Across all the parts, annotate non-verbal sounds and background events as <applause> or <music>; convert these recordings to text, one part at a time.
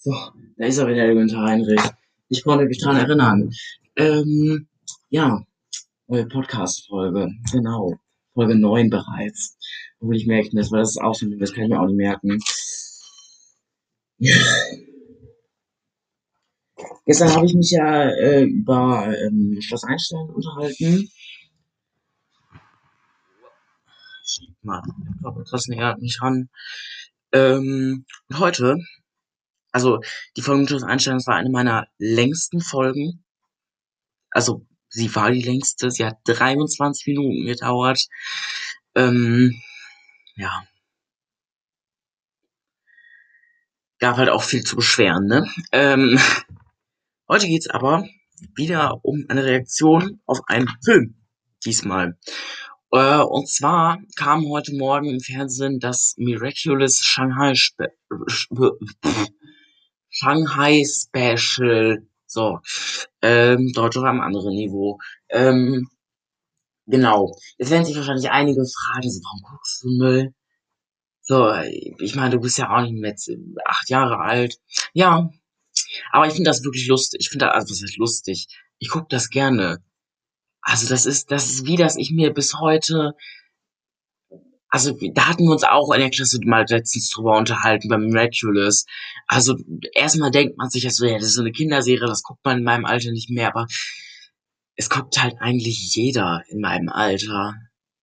So, da ist er wieder, der Günther Heinrich. Ich konnte mich dran erinnern. Ähm, ja, neue Podcast-Folge, genau. Folge 9 bereits. Obwohl ich merke das, weil das auch so, das kann ich mir auch nicht merken. <laughs> Gestern habe ich mich ja äh, über ähm, Schloss Einstein unterhalten. Schieb mal etwas näher an mich ran. Ähm, heute also die Folge mit Schloss Einstein, das war eine meiner längsten Folgen. Also sie war die längste, sie hat 23 Minuten gedauert. Ähm, ja. Gab halt auch viel zu beschweren, ne? Ähm, heute geht's aber wieder um eine Reaktion auf einen Film. Diesmal. Äh, und zwar kam heute Morgen im Fernsehen das Miraculous Shanghai Spe Shanghai Special. So. Ähm, Deutsch auf einem anderen Niveau. Ähm, genau. Jetzt werden sich wahrscheinlich einige fragen, so, warum guckst du Müll? So, ich meine, du bist ja auch nicht mehr acht Jahre alt. Ja. Aber ich finde das wirklich lustig. Ich finde das, also was heißt lustig? Ich guck das gerne. Also das ist, das ist wie, dass ich mir bis heute also da hatten wir uns auch in der Klasse mal letztens drüber unterhalten beim Miraculous. Also erstmal denkt man sich ja ja, das ist so eine Kinderserie, das guckt man in meinem Alter nicht mehr, aber es guckt halt eigentlich jeder in meinem Alter.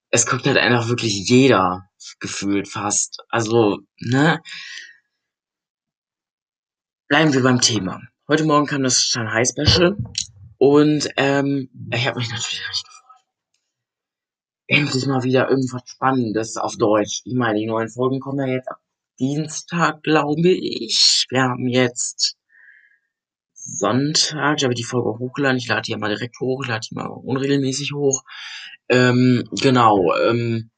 Es guckt halt einfach wirklich jeder gefühlt fast. Also, ne? Bleiben wir beim Thema. Heute Morgen kam das Shanghai Special und ähm, ich habe mich natürlich richtig endlich mal wieder irgendwas Spannendes auf Deutsch. Ich meine, die neuen Folgen kommen ja jetzt ab Dienstag, glaube ich. Wir haben jetzt Sonntag, ich habe die Folge hochgeladen. Ich lade die ja mal direkt hoch, ich lade die mal unregelmäßig hoch. Ähm, genau, ähm,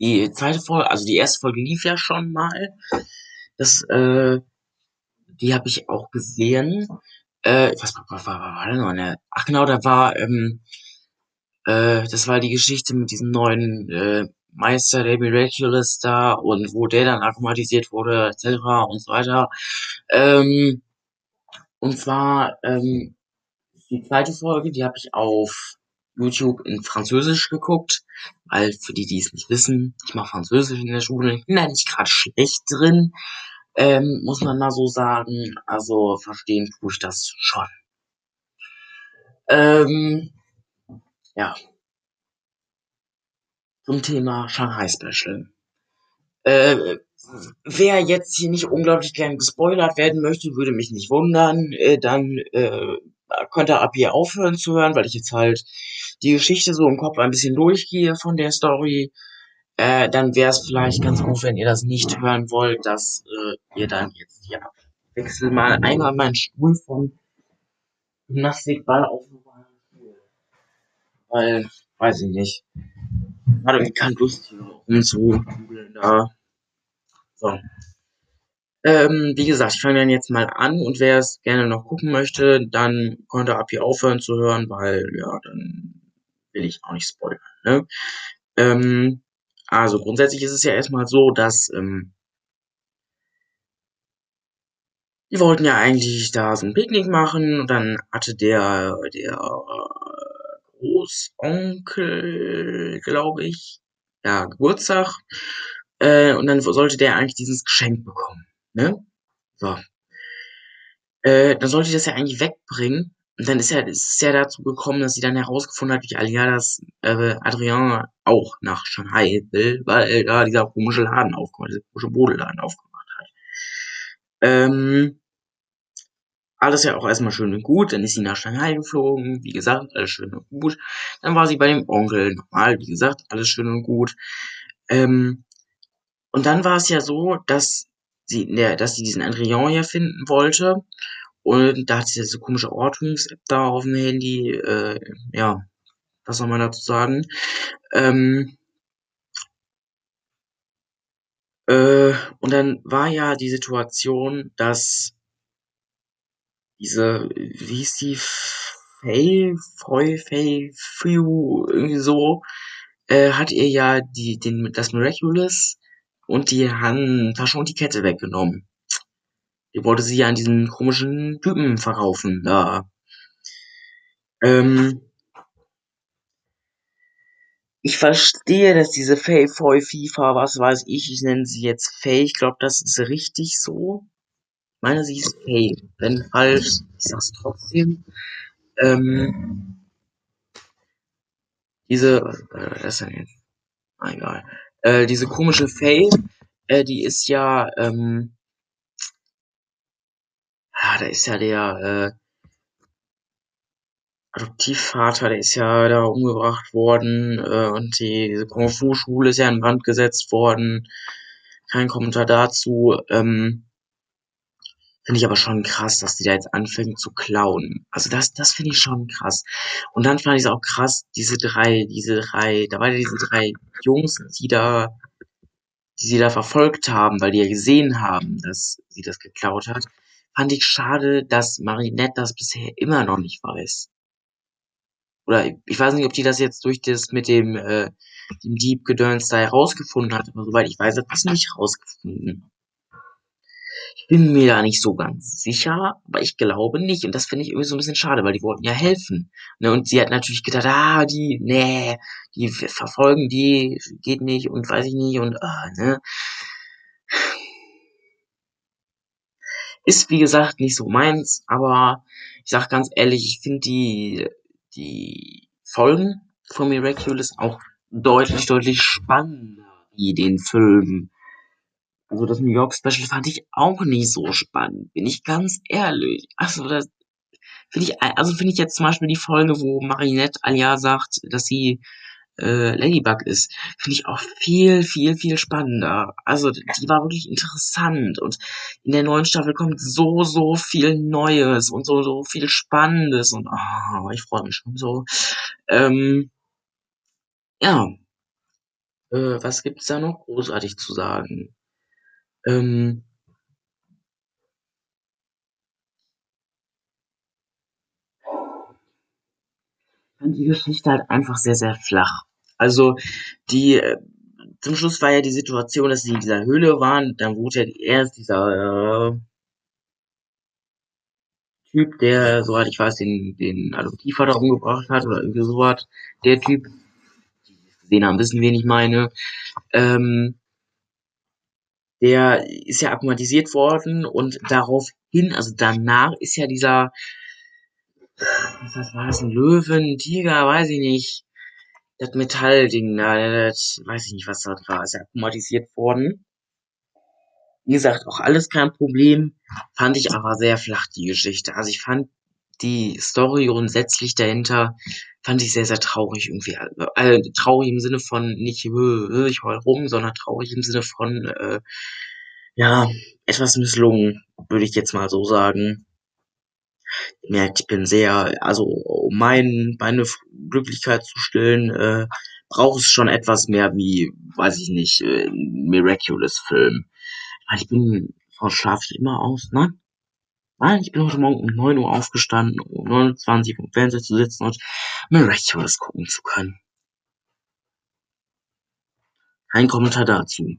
die zweite Folge, also die erste Folge lief ja schon mal. Das, äh, die habe ich auch gesehen äh, was, was, war, war denn noch eine, ach genau, da war, ähm, äh, das war die Geschichte mit diesem neuen äh, Meister, der Miraculous da und wo der dann akkumatisiert wurde, etc. und so weiter. Ähm, und zwar, ähm, die zweite Folge, die habe ich auf YouTube in Französisch geguckt, weil für die, die es nicht wissen, ich mache Französisch in der Schule, ich bin da nicht gerade schlecht drin, ähm, muss man mal so sagen. Also verstehen tue ich das schon. Ähm, ja. Zum Thema Shanghai Special. Äh, wer jetzt hier nicht unglaublich gern gespoilert werden möchte, würde mich nicht wundern. Äh, dann äh, könnte ab hier aufhören zu hören, weil ich jetzt halt die Geschichte so im Kopf ein bisschen durchgehe von der Story äh, dann wäre es vielleicht ganz gut, wenn ihr das nicht hören wollt, dass äh, ihr dann jetzt hier wechselt mal einmal meinen Stuhl vom Gymnastikball auf weil, weiß ich nicht, hatte irgendwie keine Lust hier rumzuhudeln da. So. Ähm, wie gesagt, ich fange dann jetzt mal an und wer es gerne noch gucken möchte, dann konnte ab hier aufhören zu hören, weil ja, dann will ich auch nicht spoilern. Ne? Ähm, also grundsätzlich ist es ja erstmal so, dass ähm, die wollten ja eigentlich da so ein Picknick machen und dann hatte der der äh, Großonkel, glaube ich, ja Geburtstag äh, und dann sollte der eigentlich dieses Geschenk bekommen, ne? So. Äh, dann sollte ich das ja eigentlich wegbringen und dann ist ja, ist ja dazu gekommen, dass sie dann herausgefunden hat, wie Alia das äh, Adrian auch nach Shanghai will, weil da dieser komische Laden aufgemacht, dieser komische Bodenladen aufgemacht hat. Ähm, alles ja auch erstmal schön und gut, dann ist sie nach Shanghai geflogen, wie gesagt, alles schön und gut. Dann war sie bei dem Onkel, normal, wie gesagt, alles schön und gut. Ähm, und dann war es ja so, dass sie, der, dass sie diesen Adrian ja finden wollte und da hat sie diese komische Ortungs-App da auf dem Handy. Äh, ja, was soll man dazu sagen? Ähm, äh, und dann war ja die Situation, dass diese, wie hieß die, Faye, Foy, Faye, Few, irgendwie so, äh, hat ihr ja die, den, das Miraculous und die haben da schon die Kette weggenommen. Die wollte sie ja an diesen komischen Typen verkaufen, da. Ähm, ich verstehe, dass diese Faye Foy FIFA, was weiß ich, ich nenne sie jetzt Faye, ich glaube, das ist richtig so. Ich meine, sie ist Faye. Wenn falsch, ich sag's trotzdem. Ähm, diese, was ist denn jetzt? Ah, egal. Äh, diese komische Faye, äh, die ist ja, ähm, ah, da ist ja der, äh, Adoptivvater, der ist ja da umgebracht worden äh, und die, diese Kung Fu Schule ist ja in Brand gesetzt worden. Kein Kommentar dazu. Ähm, finde ich aber schon krass, dass die da jetzt anfangen zu klauen. Also das, das finde ich schon krass. Und dann fand ich es auch krass, diese drei, diese drei, da waren ja diese drei Jungs, die da, die sie da verfolgt haben, weil die ja gesehen haben, dass sie das geklaut hat. Fand ich schade, dass Marinette das bisher immer noch nicht weiß oder ich weiß nicht, ob die das jetzt durch das mit dem, äh, dem Dieb-Gedöns da herausgefunden hat, aber soweit ich weiß, hat das nicht herausgefunden. Ich bin mir da nicht so ganz sicher, aber ich glaube nicht. Und das finde ich irgendwie so ein bisschen schade, weil die wollten ja helfen. Ne? Und sie hat natürlich gedacht, ah, die, nee, die verfolgen die, geht nicht und weiß ich nicht und, ah, ne. Ist, wie gesagt, nicht so meins, aber ich sag ganz ehrlich, ich finde die die Folgen von Miraculous auch deutlich, deutlich spannender wie den Film. Also das New York Special fand ich auch nicht so spannend, bin ich ganz ehrlich. Also das finde ich, also finde ich jetzt zum Beispiel die Folge, wo Marinette Alia sagt, dass sie äh, Ladybug ist, finde ich auch viel, viel, viel spannender. Also die war wirklich interessant und in der neuen Staffel kommt so, so viel Neues und so, so viel Spannendes und oh, ich freue mich schon so. Ähm, ja, äh, was gibt's da noch großartig zu sagen? Ähm, fand die Geschichte halt einfach sehr, sehr flach. Also die äh, zum Schluss war ja die Situation, dass sie in dieser Höhle waren. Dann wurde ja erst dieser äh, Typ, der, soweit ich weiß, den, den Adoptivvater umgebracht hat oder irgendwie sowas. Der Typ, die gesehen haben, wissen, wen ich meine. Ähm, der ist ja akklimatisiert worden und daraufhin, also danach ist ja dieser was war das, ein Löwen, Tiger, weiß ich nicht. Das Metallding da, das, weiß ich nicht, was das war, ist ja automatisiert worden. Wie gesagt, auch alles kein Problem, fand ich aber sehr flach, die Geschichte. Also ich fand die Story grundsätzlich dahinter, fand ich sehr, sehr traurig irgendwie. Also, traurig im Sinne von nicht, äh, ich heul rum, sondern traurig im Sinne von, äh, ja, etwas misslungen, würde ich jetzt mal so sagen merkt, ich bin sehr, also um mein, meine Glücklichkeit zu stillen, äh, braucht es schon etwas mehr wie, weiß ich nicht, äh, Miraculous-Film. Ich bin, Frau schlafe ich immer aus, nein? Nein, ich bin heute Morgen um 9 Uhr aufgestanden, um 29 Uhr vom Fernseher zu sitzen und Miraculous gucken zu können. Kein Kommentar dazu.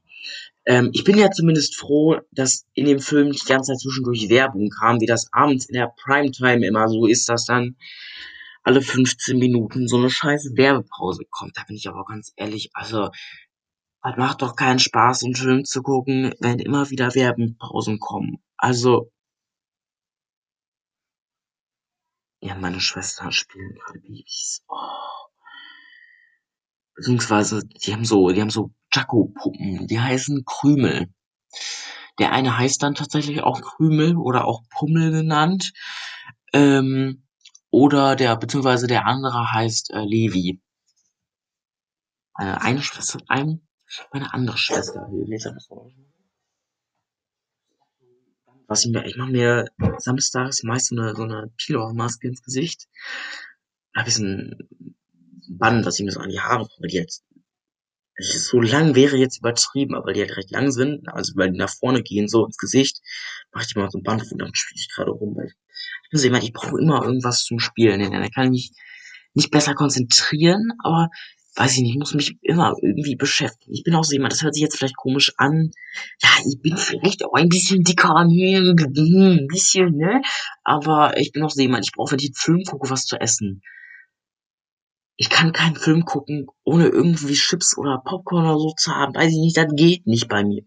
Ähm, ich bin ja zumindest froh, dass in dem Film die ganze Zeit zwischendurch Werbung kam, wie das abends in der Primetime immer so ist, dass dann alle 15 Minuten so eine scheiß Werbepause kommt. Da bin ich aber ganz ehrlich, also, das macht doch keinen Spaß, einen Film zu gucken, wenn immer wieder Werbepausen kommen. Also, ja, meine Schwestern spielen gerade Babys. Oh. Beziehungsweise, die haben so, die haben so Jaco-Puppen, die heißen Krümel. Der eine heißt dann tatsächlich auch Krümel oder auch Pummel genannt. Ähm, oder der, beziehungsweise der andere heißt äh, Levi. Äh, eine Schwester, ein, meine andere Schwester. Was ich mir, ich mache mir samstags meist so eine, so eine Pilo-Maske ins Gesicht. Hab ich so ein Band, dass ich mir so an die Haare komme, die jetzt so lang wäre jetzt übertrieben, aber weil die halt recht lang sind, also weil die nach vorne gehen, so ins Gesicht, mache ich mal so ein Band und dann spiele ich gerade rum, weil ich bin so jemand, ich brauche immer irgendwas zum Spielen, denn dann kann ich mich nicht besser konzentrieren, aber weiß ich nicht, ich muss mich immer irgendwie beschäftigen. Ich bin auch so jemand, das hört sich jetzt vielleicht komisch an. Ja, ich bin vielleicht auch ein bisschen dicker, ein bisschen, ne? Aber ich bin auch so jemand, ich brauche, wenn ich einen Film gucke, was zu essen. Ich kann keinen Film gucken, ohne irgendwie Chips oder Popcorn oder so zu haben. Weiß ich nicht, das geht nicht bei mir.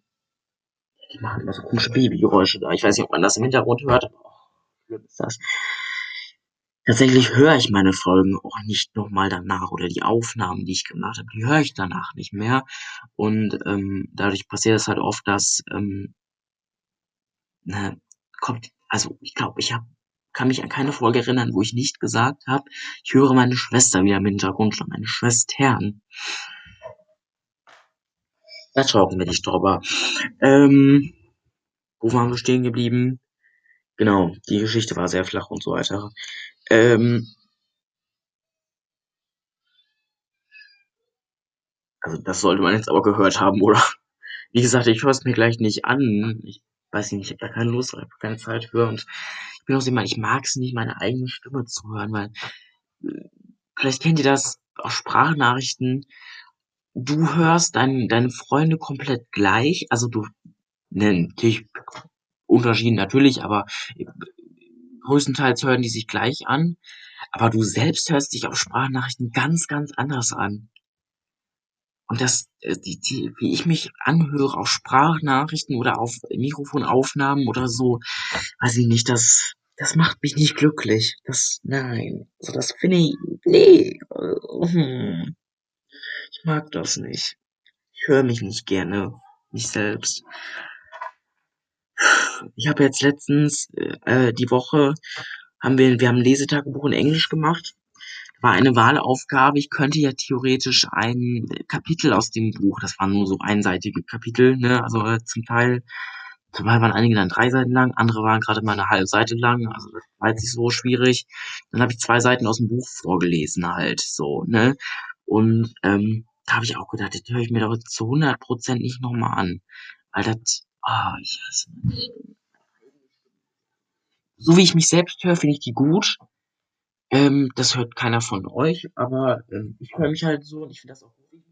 Die machen immer so komische Babygeräusche da. Ich weiß nicht, ob man das im Hintergrund hört, aber oh, schlimm ist das. Tatsächlich höre ich meine Folgen auch nicht nochmal danach oder die Aufnahmen, die ich gemacht habe, die höre ich danach nicht mehr. Und ähm, dadurch passiert es halt oft, dass ähm, ne, kommt, also ich glaube, ich hab, kann mich an keine Folge erinnern, wo ich nicht gesagt habe, ich höre meine Schwester wieder im Hintergrund schon, meine Schwestern. Da talken wir nicht drüber. Ähm, wo waren wir stehen geblieben? Genau, die Geschichte war sehr flach und so weiter. Ähm, also das sollte man jetzt aber gehört haben, oder? Wie gesagt, ich höre es mir gleich nicht an. Ich weiß nicht, ich habe da keine Lust, ich habe keine Zeit für und ich bin auch so jemand, ich mag es nicht, meine eigene Stimme zu hören, weil äh, vielleicht kennt ihr das auf Sprachnachrichten. Du hörst dein, deine Freunde komplett gleich, also du, ne, natürlich Unterschieden natürlich, aber äh, größtenteils hören die sich gleich an, aber du selbst hörst dich auf Sprachnachrichten ganz, ganz anders an. Und das, äh, die, die, wie ich mich anhöre auf Sprachnachrichten oder auf Mikrofonaufnahmen oder so, weiß ich nicht, das, das macht mich nicht glücklich. Das, nein. Also das finde ich, nee. Hm. Ich mag das nicht. Ich höre mich nicht gerne. Nicht selbst ich habe jetzt letztens äh, die Woche haben wir wir haben ein Lesetagebuch in Englisch gemacht. War eine Wahlaufgabe. Ich könnte ja theoretisch ein Kapitel aus dem Buch, das waren nur so einseitige Kapitel, ne, also äh, zum Teil zum Teil waren einige dann drei Seiten lang, andere waren gerade mal eine halbe Seite lang, also das war jetzt nicht so schwierig. Dann habe ich zwei Seiten aus dem Buch vorgelesen halt, so, ne? Und ähm, da habe ich auch gedacht, das höre ich mir doch zu 100 Prozent nicht nochmal an. Weil das, ah, oh, ich hasse so wie ich mich selbst höre, finde ich die gut. Ähm, das hört keiner von euch, aber ähm, ich höre mich halt so und ich finde das auch gut.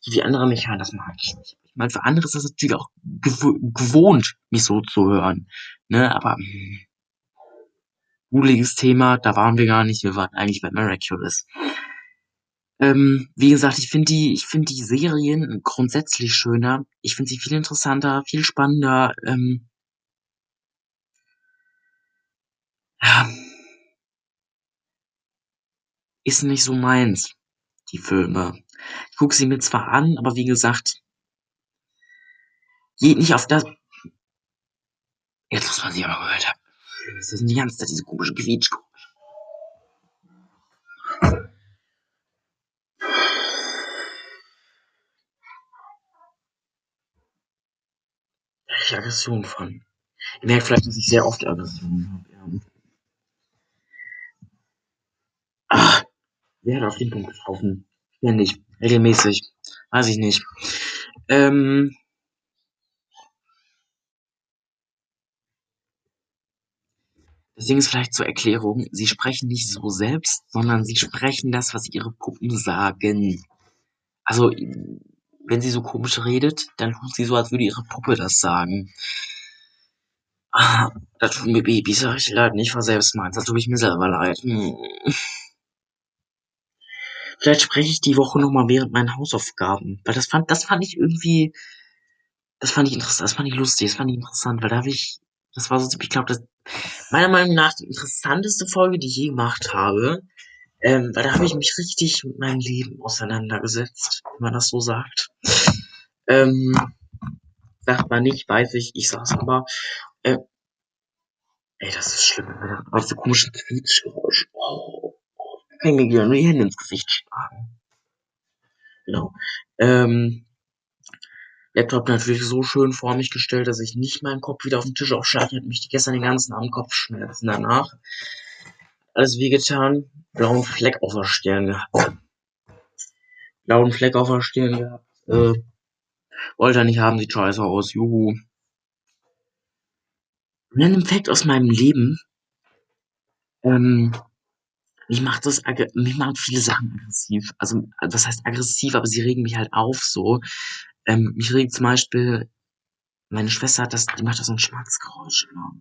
So wie andere mich hören, das mag ich nicht. Ich meine, für andere ist das natürlich auch gew gewohnt, mich so zu hören. Ne, aber mh, Thema, da waren wir gar nicht, wir waren eigentlich bei Miraculous. Ähm, wie gesagt, ich finde die, ich finde die Serien grundsätzlich schöner. Ich finde sie viel interessanter, viel spannender. Ähm, ja, ist nicht so meins, die Filme. Ich gucke sie mir zwar an, aber wie gesagt, geht nicht auf das. Jetzt muss man sie aber gehört haben. Das ist die ganze Zeit diese komische Quietschgeräusche. Aggression von. Ihr merkt vielleicht, dass ich sehr oft Aggression habe. Ja. Ach, wer hat auf den Punkt getroffen? Ständig, regelmäßig. Weiß ich nicht. Ähm, das Ding ist vielleicht zur Erklärung, sie sprechen nicht so selbst, sondern sie sprechen das, was ihre Puppen sagen. Also, wenn sie so komisch redet, dann tut sie so, als würde ihre Puppe das sagen. Ah, da tut mir Babys richtig leid, nicht war selbst meins, da tut ich mir selber leid. Hm. Vielleicht spreche ich die Woche noch mal während meinen Hausaufgaben, weil das fand das fand ich irgendwie das fand ich interessant, das fand ich lustig, das fand ich interessant, weil da habe ich das war so ich glaube, das meiner Meinung nach die interessanteste Folge, die ich je gemacht habe, ähm, weil da habe ich mich richtig mit meinem Leben auseinandergesetzt, wenn man das so sagt. Ähm, sagt man nicht, weiß ich, ich sag's aber. Äh, ey, das ist schlimm, wenn man auf so komischen Quietschgeräusch. Oh kann gerne die Hände ins Gesicht schlagen. Genau. Ähm, Laptop natürlich so schön vor mich gestellt, dass ich nicht meinen Kopf wieder auf den Tisch aufschlage. Ich hatte mich gestern den ganzen Abend Kopfschmerzen danach. Alles wehgetan. Blauen Fleck auf der Stirn gehabt. Blauen Fleck auf der Stirn gehabt. Äh, wollte er nicht haben, sieht scheiße aus. Juhu. Random Fact aus meinem Leben. Ähm, Mich macht das, mich machen viele Sachen aggressiv. Also, was heißt aggressiv, aber sie regen mich halt auf so. Ähm, mich regt zum Beispiel, meine Schwester hat das, die macht da so ein Schmatzgeräusch immer.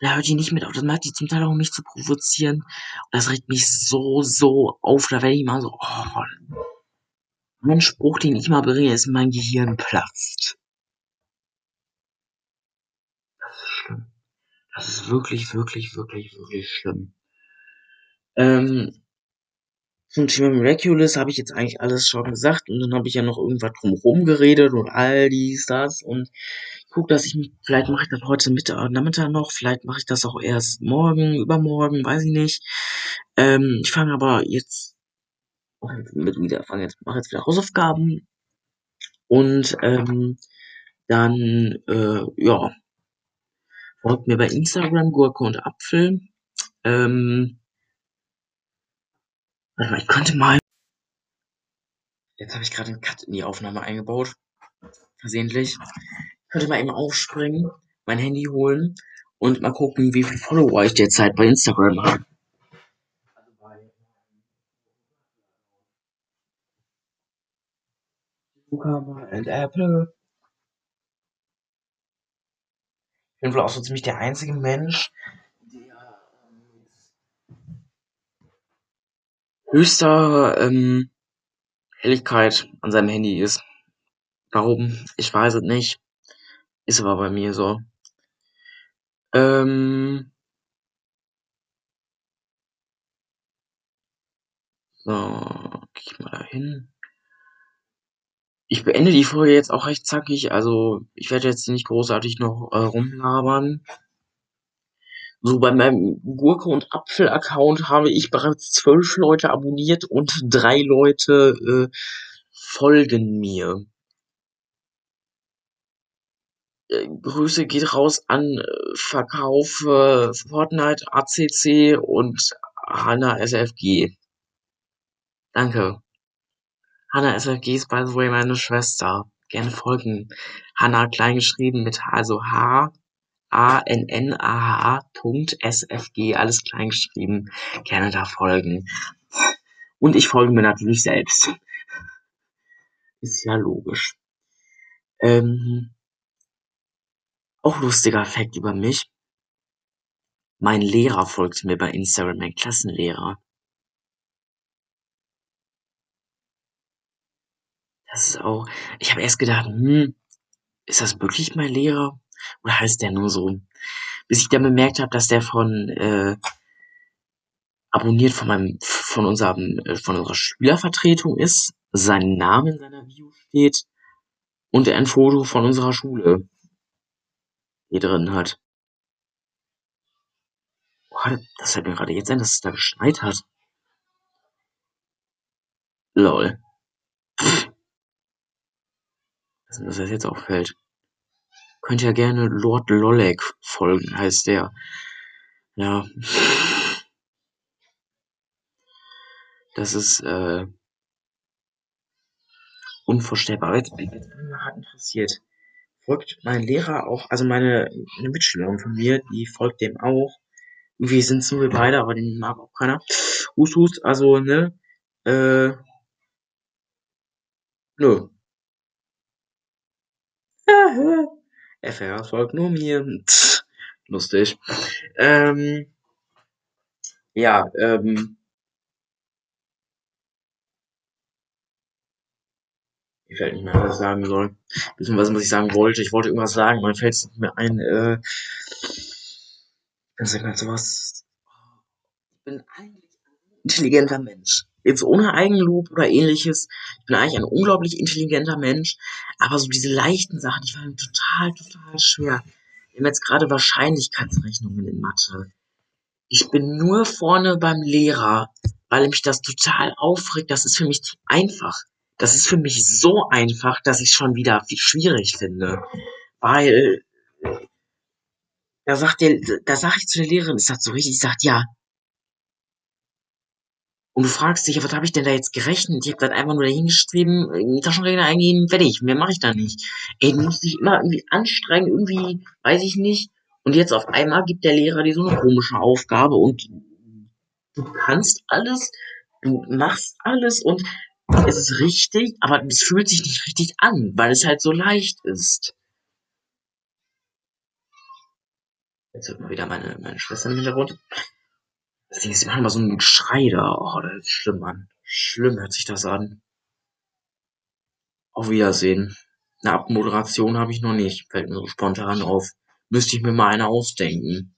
Da hört die nicht mit auf, das macht die zum Teil auch, um mich zu provozieren. Und das regt mich so, so auf, da werde ich mal so, oh. Mein Spruch, den ich mal bringe, ist, mein Gehirn platzt. Das ist schlimm. Das ist wirklich, wirklich, wirklich, wirklich schlimm. Ähm, zum Thema Miraculous habe ich jetzt eigentlich alles schon gesagt und dann habe ich ja noch irgendwas drumherum geredet und all dies, das und ich guck, dass ich mich, vielleicht mache ich das heute Mittag, Nachmittag noch, vielleicht mache ich das auch erst morgen, übermorgen, weiß ich nicht. Ähm, ich fange aber jetzt mit wieder, fange jetzt, mache jetzt wieder Hausaufgaben und ähm, dann, äh, ja, folgt mir bei Instagram Gurke und Apfel. Ähm, Warte mal, ich könnte mal. Jetzt habe ich gerade einen Cut in die Aufnahme eingebaut. Versehentlich. Ich könnte mal eben aufspringen, mein Handy holen und mal gucken, wie viele Follower ich derzeit bei Instagram habe. Cucumber and Apple. Ich bin wohl auch so ziemlich der einzige Mensch, höchster ähm, Helligkeit an seinem Handy ist. Warum? Ich weiß es nicht. Ist aber bei mir so. Ähm. So, geh ich mal da hin. Ich beende die Folge jetzt auch recht zackig, also ich werde jetzt nicht großartig noch äh, rumlabern. So, bei meinem Gurke und Apfel-Account habe ich bereits zwölf Leute abonniert und drei Leute äh, folgen mir. Äh, Grüße geht raus an Verkauf äh, Fortnite, ACC und Hanna SFG. Danke. Hanna SFG ist by the way meine Schwester. Gerne folgen. Hanna klein geschrieben mit H, also H A N N A H SFG, alles klein geschrieben. Gerne da folgen. Und ich folge mir natürlich selbst. Ist ja logisch. Ähm, auch lustiger Fakt über mich. Mein Lehrer folgt mir bei Instagram, mein Klassenlehrer. Das ist auch, ich habe erst gedacht, hm, ist das wirklich mein Lehrer? Oder heißt der nur so? Bis ich dann bemerkt habe, dass der von äh, abonniert von meinem, von unserem, äh, von unserer Schülervertretung ist, sein Name in seiner Bio steht und er ein Foto von unserer Schule hier drin hat. Boah, das fällt mir gerade jetzt ein, dass es da geschneit hat. Lol. Dass das jetzt auffällt. Könnt ja gerne Lord Lollek folgen, heißt der. Ja. Das ist äh, unvorstellbar. Jetzt bin ich hart interessiert. Folgt mein Lehrer auch, also meine eine Mitschülerin von mir, die folgt dem auch. Irgendwie sind es nur wir beide, aber den mag auch keiner. Hust, hust, also, ne? Äh, nö. <laughs> FR folgt nur mir. <laughs> Lustig. Ähm, ja, ähm, mir fällt nicht mehr, was ich sagen soll. Beziehungsweise, was ich sagen wollte. Ich wollte irgendwas sagen, mir fällt es nicht mehr ein. Äh, sag mal sowas. Ich bin eigentlich ein intelligenter Mensch. Jetzt ohne Eigenlob oder ähnliches. Ich bin eigentlich ein unglaublich intelligenter Mensch. Aber so diese leichten Sachen, die fallen total, total schwer. Wir haben jetzt gerade Wahrscheinlichkeitsrechnungen in Mathe. Ich bin nur vorne beim Lehrer, weil mich das total aufregt. Das ist für mich zu einfach. Das ist für mich so einfach, dass ich schon wieder schwierig finde. Weil da sagt der, da sag ich zu der Lehrerin, ist das so richtig? Ich sagt ja. Und du fragst dich, was habe ich denn da jetzt gerechnet? Ich habe das einfach nur dahingeschrieben, Taschenrechner eingehen, fertig. Mehr mache ich da nicht. Ey, du musst dich immer irgendwie anstrengen, irgendwie, weiß ich nicht. Und jetzt auf einmal gibt der Lehrer dir so eine komische Aufgabe und du kannst alles, du machst alles und es ist richtig, aber es fühlt sich nicht richtig an, weil es halt so leicht ist. Jetzt hört mal wieder meine, meine Schwester im Hintergrund. Sie ist manchmal so ein Schrei da. Oh, das ist schlimm, Mann. Schlimm hört sich das an. Auf Wiedersehen. Eine Abmoderation habe ich noch nicht. Fällt mir so spontan auf. Müsste ich mir mal eine ausdenken.